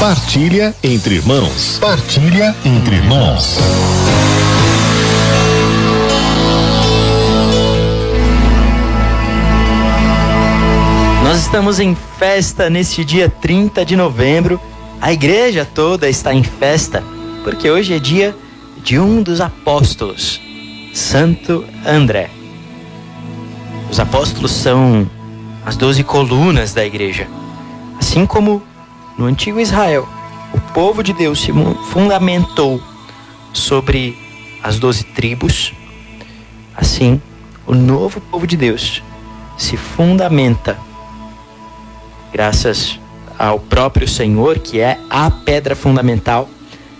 Partilha entre irmãos. Partilha entre irmãos. Nós estamos em festa neste dia 30 de novembro. A igreja toda está em festa, porque hoje é dia de um dos apóstolos, Santo André. Os apóstolos são as doze colunas da igreja. Assim como no antigo Israel, o povo de Deus se fundamentou sobre as doze tribos, assim o novo povo de Deus se fundamenta graças ao próprio Senhor, que é a pedra fundamental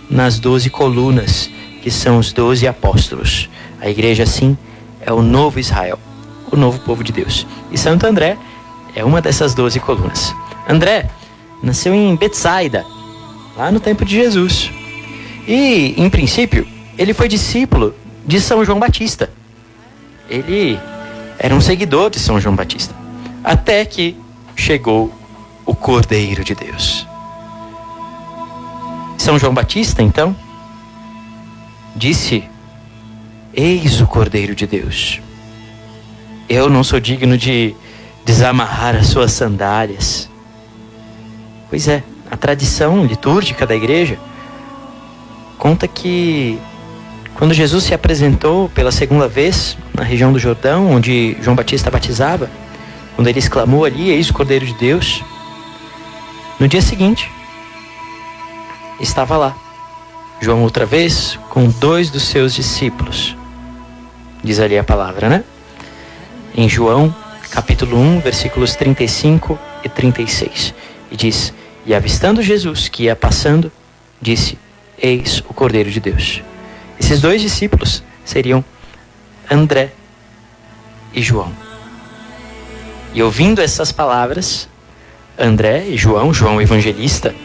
nas doze colunas, que são os doze apóstolos. A igreja, assim, é o novo Israel, o novo povo de Deus. E Santo André é uma dessas doze colunas. André nasceu em Betsaida, lá no tempo de Jesus. E, em princípio, ele foi discípulo de São João Batista. Ele era um seguidor de São João Batista. Até que chegou o Cordeiro de Deus. São João Batista, então, disse: Eis o Cordeiro de Deus. Eu não sou digno de desamarrar as suas sandálias. Pois é, a tradição litúrgica da igreja conta que quando Jesus se apresentou pela segunda vez na região do Jordão, onde João Batista batizava, quando ele exclamou ali: Eis o Cordeiro de Deus. No dia seguinte, estava lá, João outra vez, com dois dos seus discípulos. Diz ali a palavra, né? Em João, capítulo 1, versículos 35 e 36. E diz: E avistando Jesus que ia passando, disse: Eis o Cordeiro de Deus. Esses dois discípulos seriam André e João. E ouvindo essas palavras, André e João, João evangelista,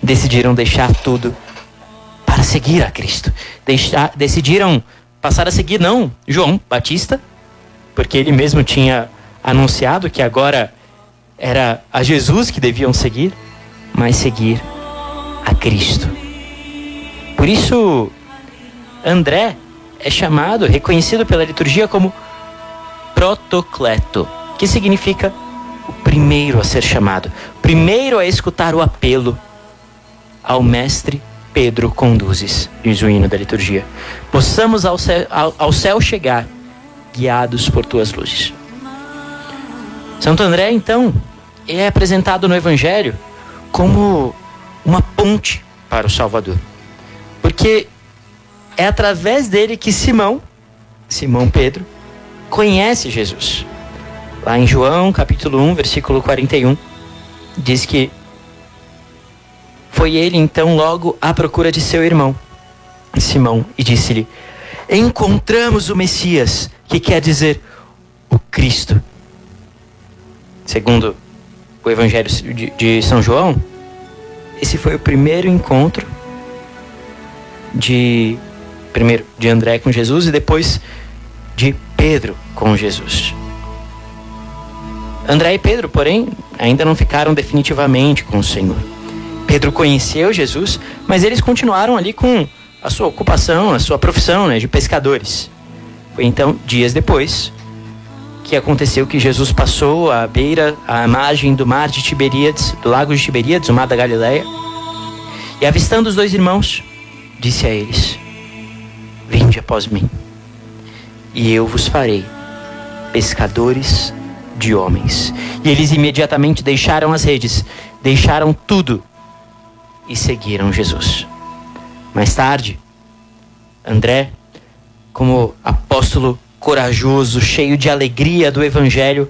decidiram deixar tudo para seguir a Cristo. Deixar, decidiram passar a seguir não João Batista, porque ele mesmo tinha anunciado que agora era a Jesus que deviam seguir, mas seguir a Cristo. Por isso, André é chamado, reconhecido pela liturgia como protocleto, que significa o primeiro a ser chamado, primeiro a escutar o apelo ao mestre Pedro conduzes, diz o hino da liturgia. Possamos ao céu, ao, ao céu chegar, guiados por tuas luzes. Santo André, então, é apresentado no Evangelho como uma ponte para o Salvador. Porque é através dele que Simão, Simão Pedro, conhece Jesus. Lá em João, capítulo 1, versículo 41, diz que foi ele então logo à procura de seu irmão, Simão, e disse-lhe: Encontramos o Messias, que quer dizer o Cristo. Segundo o Evangelho de, de São João, esse foi o primeiro encontro de primeiro de André com Jesus e depois de Pedro com Jesus. André e Pedro, porém, ainda não ficaram definitivamente com o Senhor. Pedro conheceu Jesus, mas eles continuaram ali com a sua ocupação, a sua profissão né, de pescadores. Foi então, dias depois, que aconteceu que Jesus passou à beira, à margem do mar de Tiberíades, do lago de Tiberíades, o mar da Galileia, e avistando os dois irmãos, disse a eles: Vinde após mim, e eu vos farei pescadores de homens. E eles imediatamente deixaram as redes, deixaram tudo e seguiram Jesus. Mais tarde, André, como apóstolo corajoso, cheio de alegria do Evangelho,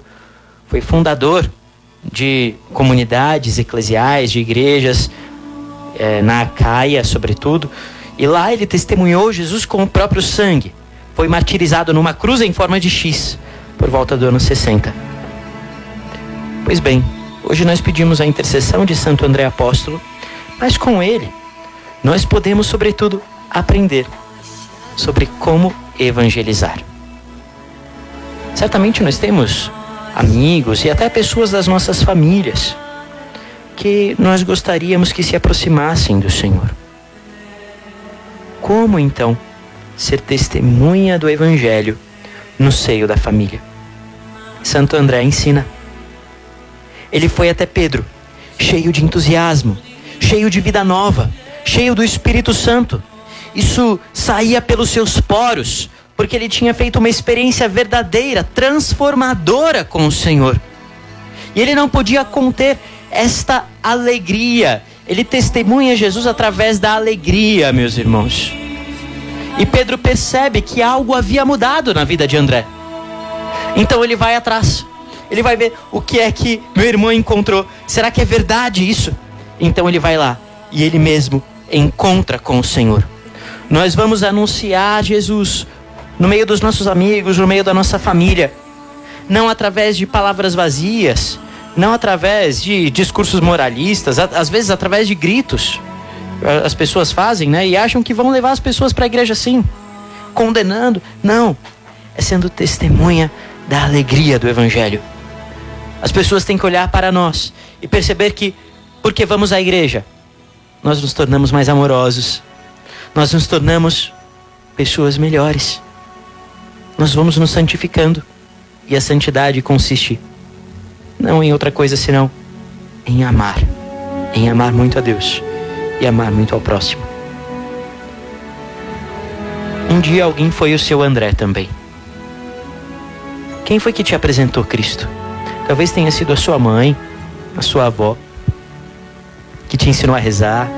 foi fundador de comunidades eclesiais, de igrejas, é, na Acaia, sobretudo. E lá ele testemunhou Jesus com o próprio sangue. Foi martirizado numa cruz em forma de X, por volta do ano 60. Pois bem, hoje nós pedimos a intercessão de Santo André Apóstolo, mas com ele nós podemos, sobretudo, aprender sobre como evangelizar. Certamente nós temos amigos e até pessoas das nossas famílias, que nós gostaríamos que se aproximassem do Senhor. Como então ser testemunha do Evangelho no seio da família? Santo André ensina. Ele foi até Pedro, cheio de entusiasmo, cheio de vida nova, cheio do Espírito Santo. Isso saía pelos seus poros, porque ele tinha feito uma experiência verdadeira, transformadora com o Senhor. E ele não podia conter esta alegria. Ele testemunha Jesus através da alegria, meus irmãos. E Pedro percebe que algo havia mudado na vida de André. Então ele vai atrás. Ele vai ver o que é que meu irmão encontrou. Será que é verdade isso? Então ele vai lá e ele mesmo encontra com o Senhor. Nós vamos anunciar Jesus no meio dos nossos amigos, no meio da nossa família, não através de palavras vazias, não através de discursos moralistas, às vezes através de gritos. As pessoas fazem, né? E acham que vão levar as pessoas para a igreja assim, condenando. Não, é sendo testemunha da alegria do evangelho. As pessoas têm que olhar para nós e perceber que porque vamos à igreja, nós nos tornamos mais amorosos. Nós nos tornamos pessoas melhores. Nós vamos nos santificando. E a santidade consiste não em outra coisa senão em amar. Em amar muito a Deus e amar muito ao próximo. Um dia alguém foi o seu André também. Quem foi que te apresentou Cristo? Talvez tenha sido a sua mãe, a sua avó, que te ensinou a rezar,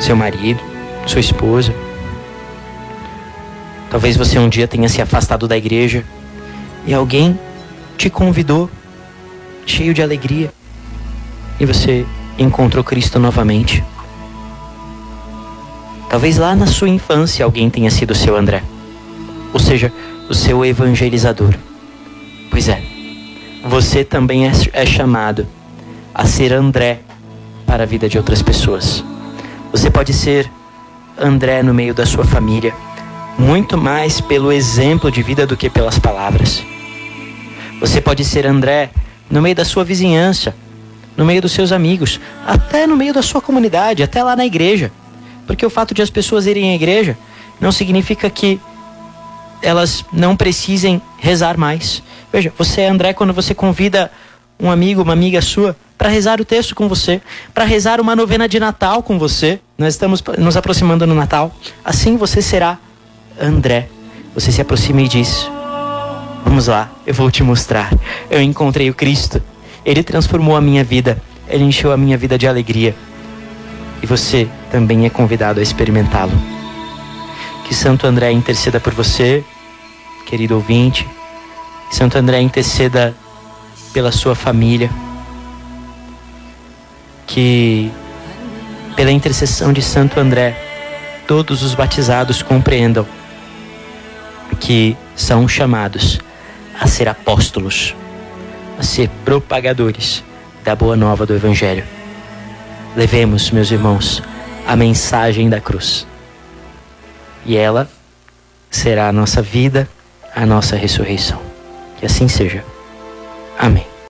seu marido, sua esposa. Talvez você um dia tenha se afastado da igreja e alguém te convidou, cheio de alegria, e você encontrou Cristo novamente. Talvez lá na sua infância alguém tenha sido seu André, ou seja, o seu evangelizador. Pois é, você também é, é chamado a ser André para a vida de outras pessoas. Você pode ser André no meio da sua família, muito mais pelo exemplo de vida do que pelas palavras. Você pode ser André no meio da sua vizinhança, no meio dos seus amigos, até no meio da sua comunidade, até lá na igreja. Porque o fato de as pessoas irem à igreja não significa que elas não precisem rezar mais. Veja, você é André quando você convida um amigo, uma amiga sua, para rezar o texto com você, para rezar uma novena de Natal com você. Nós estamos nos aproximando no Natal. Assim você será André. Você se aproxima e diz: Vamos lá, eu vou te mostrar. Eu encontrei o Cristo. Ele transformou a minha vida. Ele encheu a minha vida de alegria. E você também é convidado a experimentá-lo. Que Santo André interceda por você, querido ouvinte. Que Santo André interceda pela sua família. Que pela intercessão de Santo André, todos os batizados compreendam que são chamados a ser apóstolos, a ser propagadores da boa nova do Evangelho. Levemos, meus irmãos, a mensagem da cruz. E ela será a nossa vida, a nossa ressurreição. Que assim seja. Amém.